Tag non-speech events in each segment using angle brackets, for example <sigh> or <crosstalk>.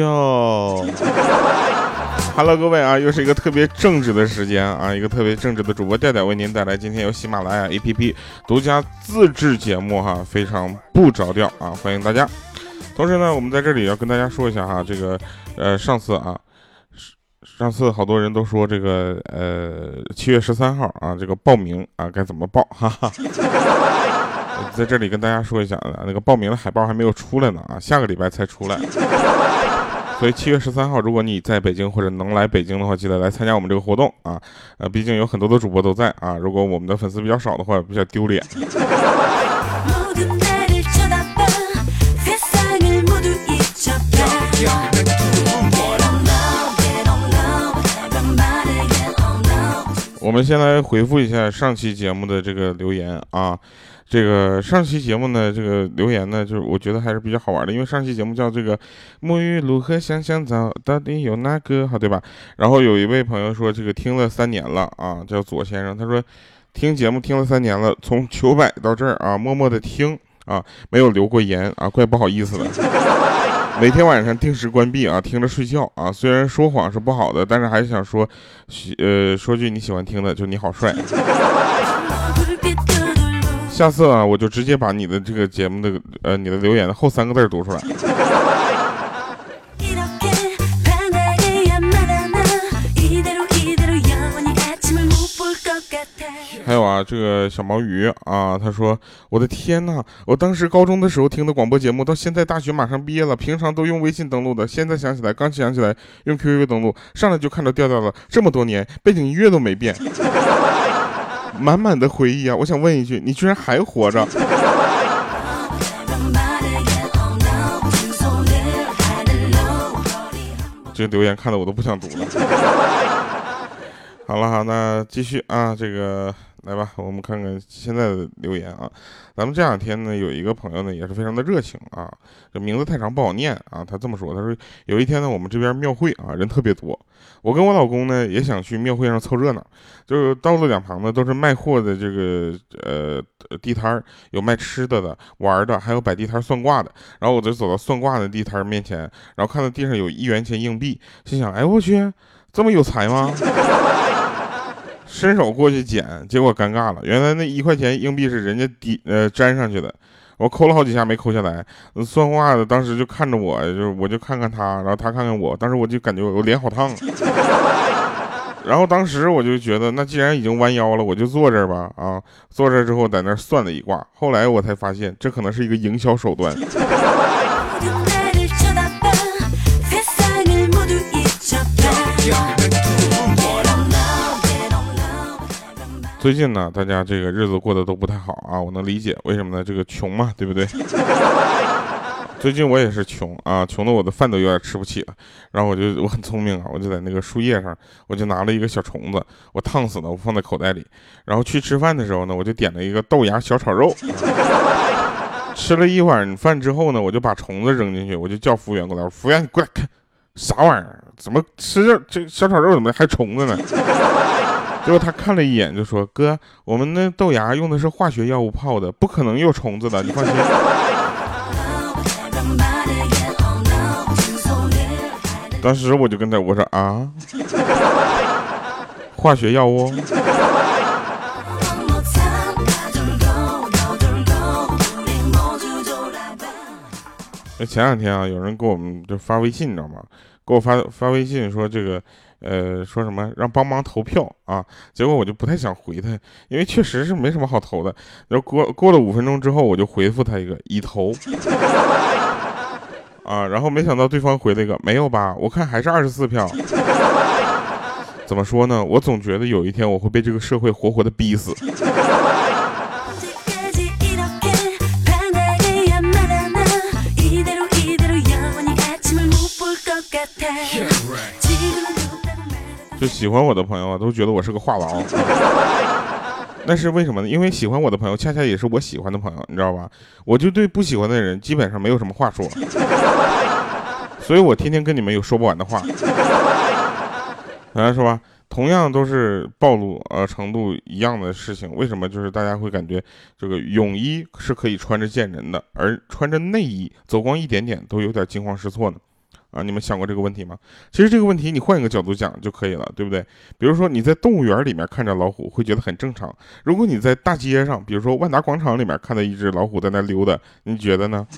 哟。Hello，各位啊，又是一个特别正直的时间啊，一个特别正直的主播调调为您带来今天由喜马拉雅 APP 独家自制节目哈，非常不着调啊，欢迎大家。同时呢，我们在这里要跟大家说一下哈，这个呃，上次啊，上次好多人都说这个呃，七月十三号啊，这个报名啊该怎么报哈哈。<laughs> 在这里跟大家说一下啊，那个报名的海报还没有出来呢啊，下个礼拜才出来。所以七月十三号，如果你在北京或者能来北京的话，记得来参加我们这个活动啊。呃，毕竟有很多的主播都在啊。如果我们的粉丝比较少的话，比较丢脸。我们先来回复一下上期节目的这个留言啊。这个上期节目呢，这个留言呢，就是我觉得还是比较好玩的，因为上期节目叫这个沐浴露和香香皂到底有哪个好，对吧？然后有一位朋友说，这个听了三年了啊，叫左先生，他说听节目听了三年了，从九百到这儿啊，默默的听啊，没有留过言啊，怪不好意思的。每天晚上定时关闭啊，听着睡觉啊。虽然说谎是不好的，但是还是想说，呃，说句你喜欢听的，就你好帅。下次啊，我就直接把你的这个节目的呃，你的留言的后三个字读出来。还有啊，这个小毛鱼啊，他说：“我的天呐，我当时高中的时候听的广播节目，到现在大学马上毕业了，平常都用微信登录的，现在想起来，刚想起来用 QQ 登录，上来就看到调调了。这么多年，背景音乐都没变。”满满的回忆啊！我想问一句，你居然还活着？<laughs> 这个留言看的我都不想读了。好了，好，那继续啊，这个。来吧，我们看看现在的留言啊。咱们这两天呢，有一个朋友呢，也是非常的热情啊。这名字太长不好念啊。他这么说，他说有一天呢，我们这边庙会啊，人特别多。我跟我老公呢，也想去庙会上凑热闹。就是道路两旁呢，都是卖货的这个呃地摊儿，有卖吃的的、玩的，还有摆地摊算卦的。然后我就走到算卦的地摊面前，然后看到地上有一元钱硬币，心想：哎，我去，这么有才吗？伸手过去捡，结果尴尬了。原来那一块钱硬币是人家滴呃粘上去的，我抠了好几下没抠下来。算卦的当时就看着我，就我就看看他，然后他看看我，当时我就感觉我脸好烫。<laughs> 然后当时我就觉得，那既然已经弯腰了，我就坐这儿吧。啊，坐这儿之后在那算了一卦，后来我才发现这可能是一个营销手段。最近呢，大家这个日子过得都不太好啊，我能理解为什么呢？这个穷嘛，对不对？<laughs> 最近我也是穷啊，穷的我的饭都有点吃不起了。然后我就我很聪明啊，我就在那个树叶上，我就拿了一个小虫子，我烫死了，我放在口袋里。然后去吃饭的时候呢，我就点了一个豆芽小炒肉。<laughs> 吃了一碗饭之后呢，我就把虫子扔进去，我就叫服务员过来，服务员你过来看，啥玩意儿？怎么吃这这小炒肉怎么还虫子呢？<laughs> 结果他看了一眼，就说：“哥，我们那豆芽用的是化学药物泡的，不可能有虫子的，你放心。<laughs> ”当时我就跟他我说：“啊，化学药物。”那前两天啊，有人给我们就发微信，你知道吗？给我发发微信说这个。呃，说什么让帮忙投票啊？结果我就不太想回他，因为确实是没什么好投的。然后过过了五分钟之后，我就回复他一个已投啊。然后没想到对方回了一个没有吧？我看还是二十四票。<laughs> 怎么说呢？我总觉得有一天我会被这个社会活活的逼死。就喜欢我的朋友啊，都觉得我是个话痨。<laughs> 那是为什么呢？因为喜欢我的朋友，恰恰也是我喜欢的朋友，你知道吧？我就对不喜欢的人基本上没有什么话说，<laughs> 所以我天天跟你们有说不完的话。来是吧，同样都是暴露呃程度一样的事情，为什么就是大家会感觉这个泳衣是可以穿着见人的，而穿着内衣走光一点点都有点惊慌失措呢？啊，你们想过这个问题吗？其实这个问题你换一个角度讲就可以了，对不对？比如说你在动物园里面看着老虎，会觉得很正常。如果你在大街上，比如说万达广场里面看到一只老虎在那溜达，你觉得呢？<laughs>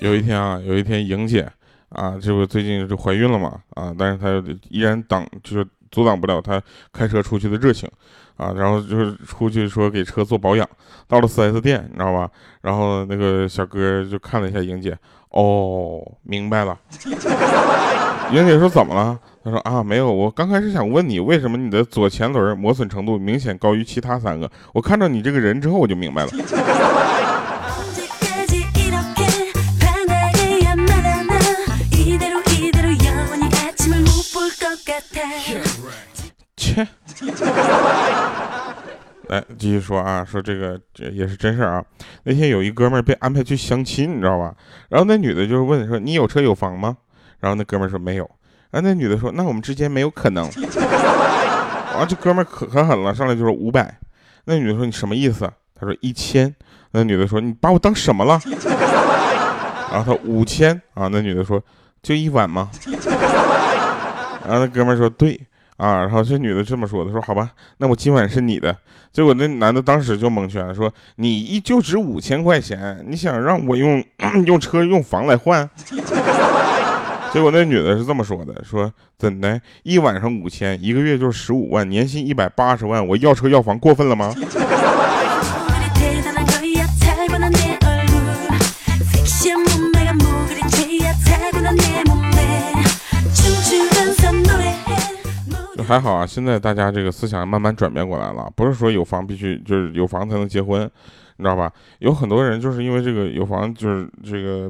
有一天啊，有一天莹姐。啊，这不最近就怀孕了嘛？啊，但是她依然挡，就是阻挡不了她开车出去的热情，啊，然后就是出去说给车做保养，到了 4S 店，你知道吧？然后那个小哥就看了一下莹姐，哦，明白了。<laughs> 莹姐说怎么了？他说啊，没有，我刚开始想问你，为什么你的左前轮磨损程度明显高于其他三个？我看到你这个人之后，我就明白了。<laughs> 来继续说啊，说这个这也是真事儿啊。那天有一哥们儿被安排去相亲，你知道吧？然后那女的就是问说：“你有车有房吗？”然后那哥们儿说：“没有。”然后那女的说：“那我们之间没有可能。”啊这哥们儿可可狠了，上来就说五百。那女的说：“你什么意思？”他说：“一千。”那女的说：“你把我当什么了？”然后他五千啊。那女的说：“就一晚吗？”然后那哥们儿说：“对。”啊，然后这女的这么说的，说好吧，那我今晚是你的。结果那男的当时就蒙圈了，说你一就值五千块钱，你想让我用 <clears throat> 用车用房来换？<laughs> 结果那女的是这么说的，说怎的，一晚上五千，一个月就是十五万，年薪一百八十万，我要车要房过分了吗？还好啊，现在大家这个思想慢慢转变过来了，不是说有房必须就是有房才能结婚，你知道吧？有很多人就是因为这个有房就是这个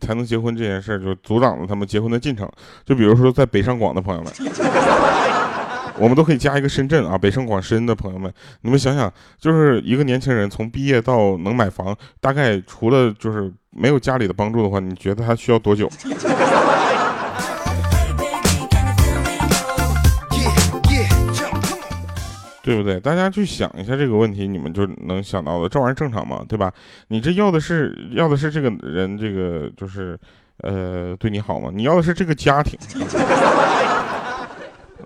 才能结婚这件事，就阻挡了他们结婚的进程。就比如说在北上广的朋友们，我们都可以加一个深圳啊，北上广深的朋友们，你们想想，就是一个年轻人从毕业到能买房，大概除了就是没有家里的帮助的话，你觉得他需要多久？对不对？大家去想一下这个问题，你们就能想到的，这玩意儿正常吗？对吧？你这要的是要的是这个人，这个就是，呃，对你好吗？你要的是这个家庭。<laughs>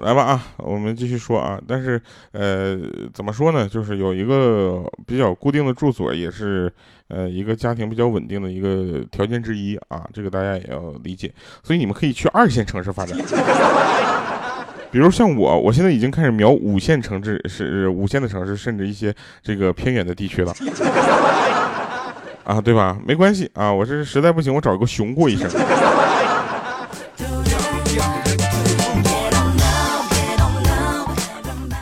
来吧啊，我们继续说啊。但是，呃，怎么说呢？就是有一个比较固定的住所，也是呃一个家庭比较稳定的一个条件之一啊。这个大家也要理解。所以你们可以去二线城市发展。比如像我，我现在已经开始瞄五线城市，是五线的城市，甚至一些这个偏远的地区了，啊，对吧？没关系啊，我这实在不行，我找一个熊过一生。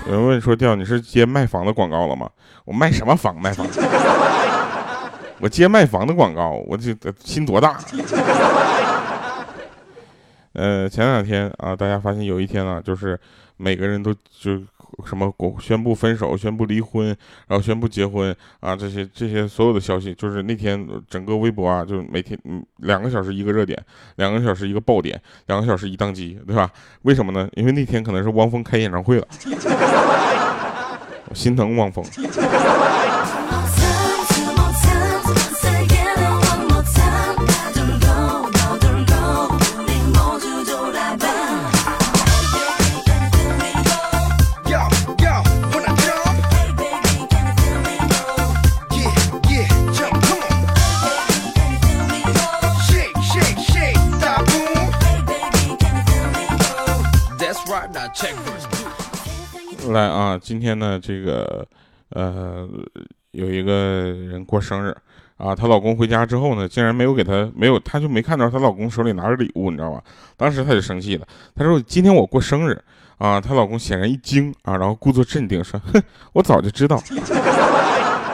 有人问说：“调，你是接卖房的广告了吗？”我卖什么房？卖房？<laughs> 我接卖房的广告，我这心多大？呃，前两天啊，大家发现有一天啊，就是每个人都就什么宣布分手、宣布离婚，然后宣布结婚啊，这些这些所有的消息，就是那天整个微博啊，就每天两个小时一个热点，两个小时一个爆点，两个小时一宕机，对吧？为什么呢？因为那天可能是汪峰开演唱会了，<laughs> 我心疼汪峰。来啊，今天呢，这个呃，有一个人过生日啊，她老公回家之后呢，竟然没有给她没有，她就没看到她老公手里拿着礼物，你知道吧？当时她就生气了，她说：“今天我过生日啊！”她老公显然一惊啊，然后故作镇定说：“哼，我早就知道。”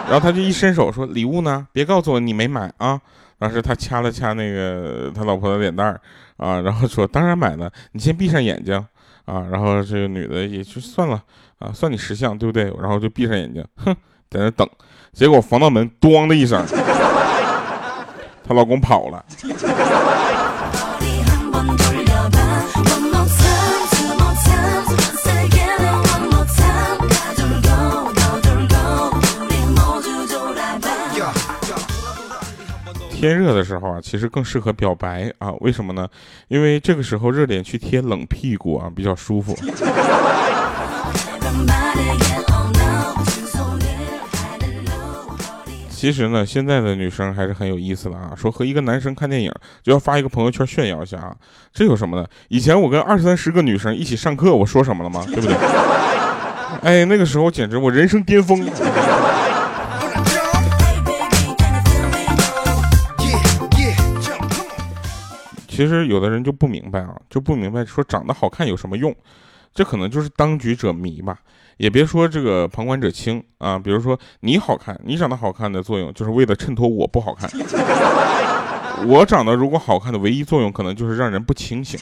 然后他就一伸手说：“礼物呢？别告诉我你没买啊！”当时他掐了掐那个他老婆的脸蛋儿啊，然后说：“当然买了，你先闭上眼睛。”啊，然后这个女的也就算了啊，算你识相，对不对？然后就闭上眼睛，哼，在那等。结果防盗门“咣”的一声，她老公跑了。天热的时候啊，其实更适合表白啊？为什么呢？因为这个时候热脸去贴冷屁股啊，比较舒服。其实呢，现在的女生还是很有意思的啊。说和一个男生看电影，就要发一个朋友圈炫耀一下啊，这有什么呢？以前我跟二三十个女生一起上课，我说什么了吗？对不对？哎，那个时候简直我人生巅峰。其实有的人就不明白啊，就不明白说长得好看有什么用？这可能就是当局者迷吧。也别说这个旁观者清啊，比如说你好看，你长得好看的作用就是为了衬托我不好看。<laughs> 我长得如果好看的唯一作用，可能就是让人不清醒。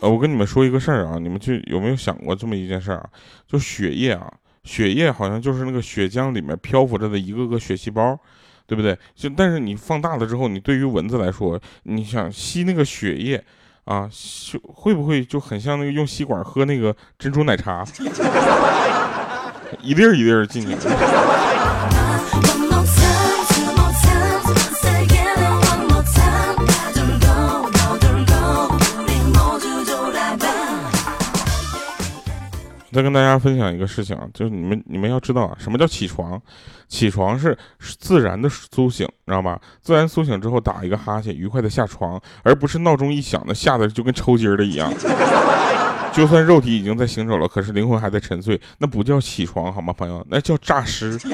呃，我跟你们说一个事儿啊，你们去有没有想过这么一件事儿啊？就血液啊，血液好像就是那个血浆里面漂浮着的一个个血细胞。对不对？就但是你放大了之后，你对于蚊子来说，你想吸那个血液啊，吸会不会就很像那个用吸管喝那个珍珠奶茶，<laughs> 一粒儿一粒儿进去。再跟大家分享一个事情啊，就是你们你们要知道啊，什么叫起床？起床是自然的苏醒，知道吧？自然苏醒之后打一个哈欠，愉快的下床，而不是闹钟一响的吓得就跟抽筋儿的一样。<laughs> 就算肉体已经在行走了，可是灵魂还在沉睡，那不叫起床好吗，朋友？那叫诈尸。<laughs>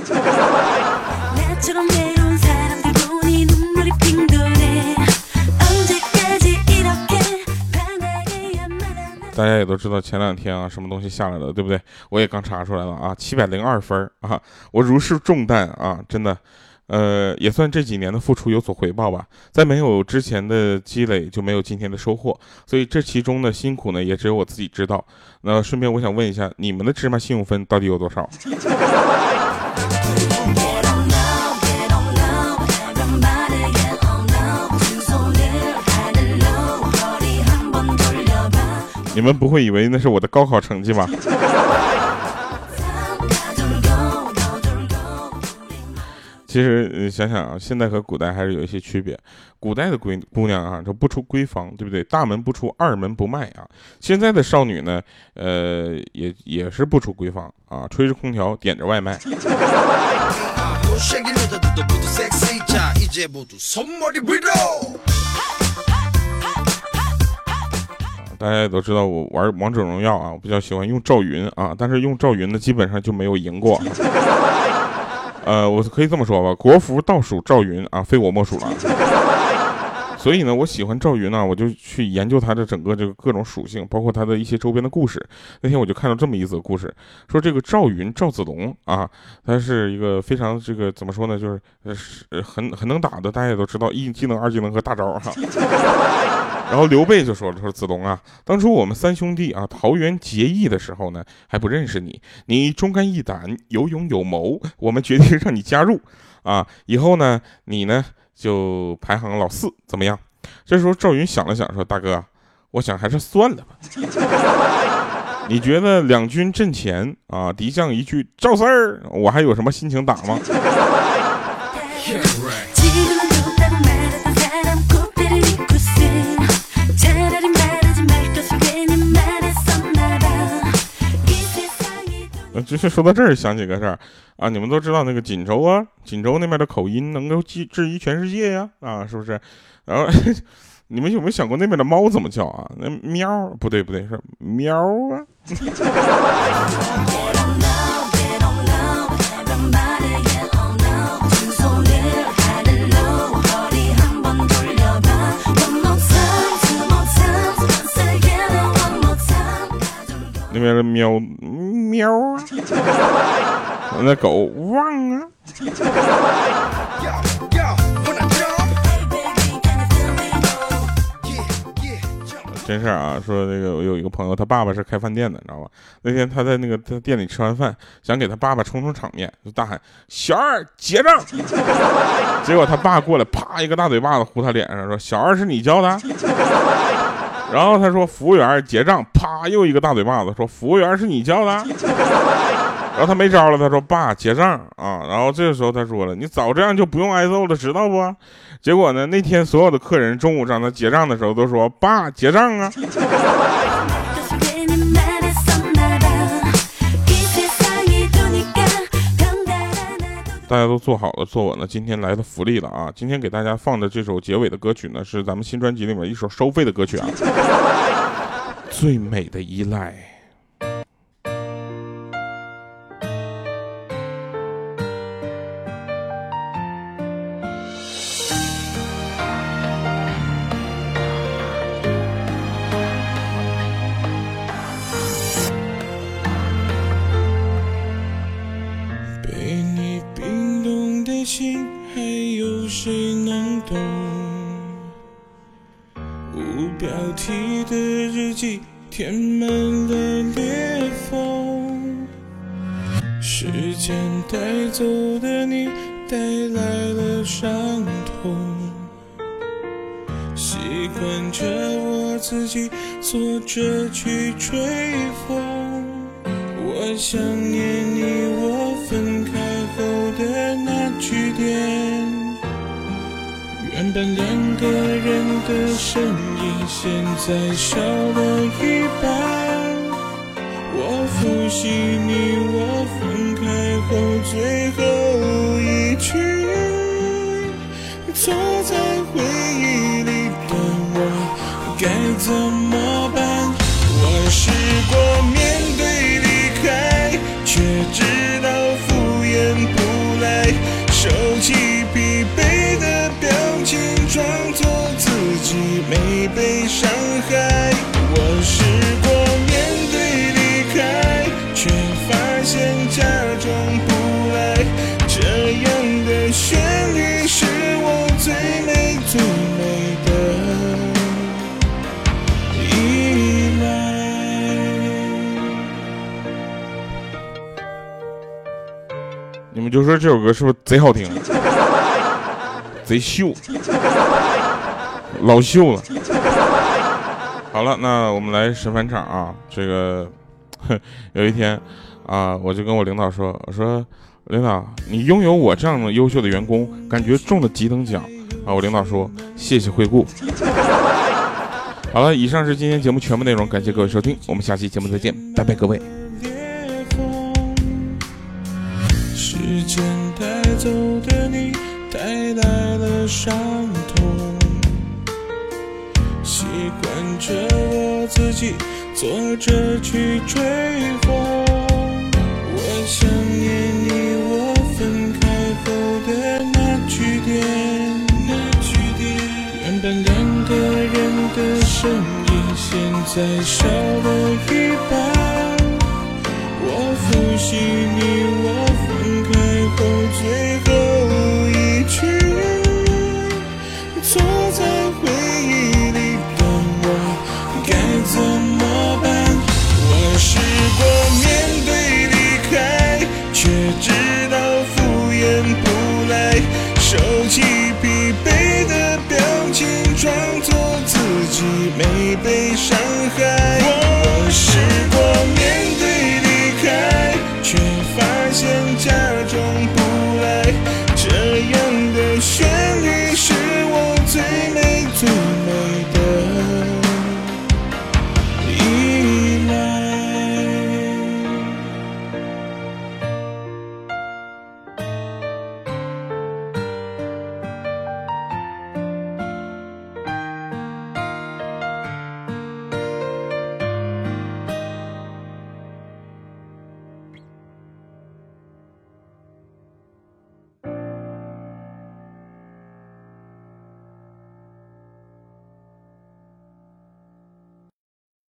<laughs> 大家也都知道前两天啊，什么东西下来了，对不对？我也刚查出来了啊，七百零二分啊，我如释重担啊，真的，呃，也算这几年的付出有所回报吧。在没有之前的积累，就没有今天的收获，所以这其中的辛苦呢，也只有我自己知道。那顺便我想问一下，你们的芝麻信用分到底有多少？<laughs> 你们不会以为那是我的高考成绩吧？其实你想想啊，现在和古代还是有一些区别。古代的闺姑娘啊，就不出闺房，对不对？大门不出，二门不迈啊。现在的少女呢，呃，也也是不出闺房啊，吹着空调，点着外卖。大家也都知道我玩王者荣耀啊，我比较喜欢用赵云啊，但是用赵云的基本上就没有赢过。<laughs> 呃，我可以这么说吧，国服倒数赵云啊，非我莫属了。所以呢，我喜欢赵云呢，我就去研究他的整个这个各种属性，包括他的一些周边的故事。那天我就看到这么一则故事，说这个赵云赵子龙啊，他是一个非常这个怎么说呢，就是呃是很很能打的，大家也都知道一技能、二技能和大招哈。<laughs> 然后刘备就说了，说子龙啊，当初我们三兄弟啊桃园结义的时候呢，还不认识你，你忠肝义胆、有勇有谋，我们决定让你加入啊，以后呢，你呢？就排行老四，怎么样？这时候赵云想了想，说：“大哥，我想还是算了吧。<laughs> 你觉得两军阵前啊，敌将一句赵四儿，我还有什么心情打吗？” <laughs> 就是说到这儿，想起个事儿啊，你们都知道那个锦州啊，锦州那边的口音能够治治愈全世界呀，啊，是不是？然后 <laughs> 你们有没有想过那边的猫怎么叫啊？那喵，不对不对，是喵啊。<laughs> 那边的喵。喵啊！我那狗汪啊！真事儿啊，说那个我有一个朋友，他爸爸是开饭店的，你知道吧？那天他在那个他店里吃完饭，想给他爸爸充充场面，就大喊：“小二结账！” <laughs> 结果他爸过来，啪一个大嘴巴子呼他脸上，说：“小二是你教的？”然后他说服务员结账，啪又一个大嘴巴子，说服务员是你叫的。<laughs> 然后他没招了，他说爸结账啊。然后这个时候他说了，你早这样就不用挨揍了，知道不？结果呢，那天所有的客人中午让他结账的时候都说爸结账啊。大家都做好了，坐稳了。今天来的福利了啊！今天给大家放的这首结尾的歌曲呢，是咱们新专辑里面一首收费的歌曲啊，<laughs>《最美的依赖》。心还有谁能懂？无标题的日记填满了裂缝，时间带走的你，带来了伤痛。习惯着我自己坐着去吹风，我想念原本两个人的身影，现在少了一半。我复习你我分开后最后一句，坐在回忆里的我该怎么办？我试过被伤害，我试过面对离开，却发现假装不来。这样的旋律是我最美最美的依赖。你们就说这首歌是不是贼好听？<laughs> 贼秀，老秀了。好了，那我们来神返场啊！这个 <laughs> 有一天啊，我就跟我领导说：“我说领导，你拥有我这样的优秀的员工，感觉中了几等奖啊！”我领导说：“谢谢惠顾。<laughs> ”好了，以上是今天节目全部内容，感谢各位收听，我们下期节目再见，拜拜，各位。时间带走的你。带来了伤着我自己坐着去追风。我想念你，我分开后的那句点，那句点。原本两个人的身影，现在少了一半。我复习你，我分开后最收起疲惫的表情装作自己没被伤害。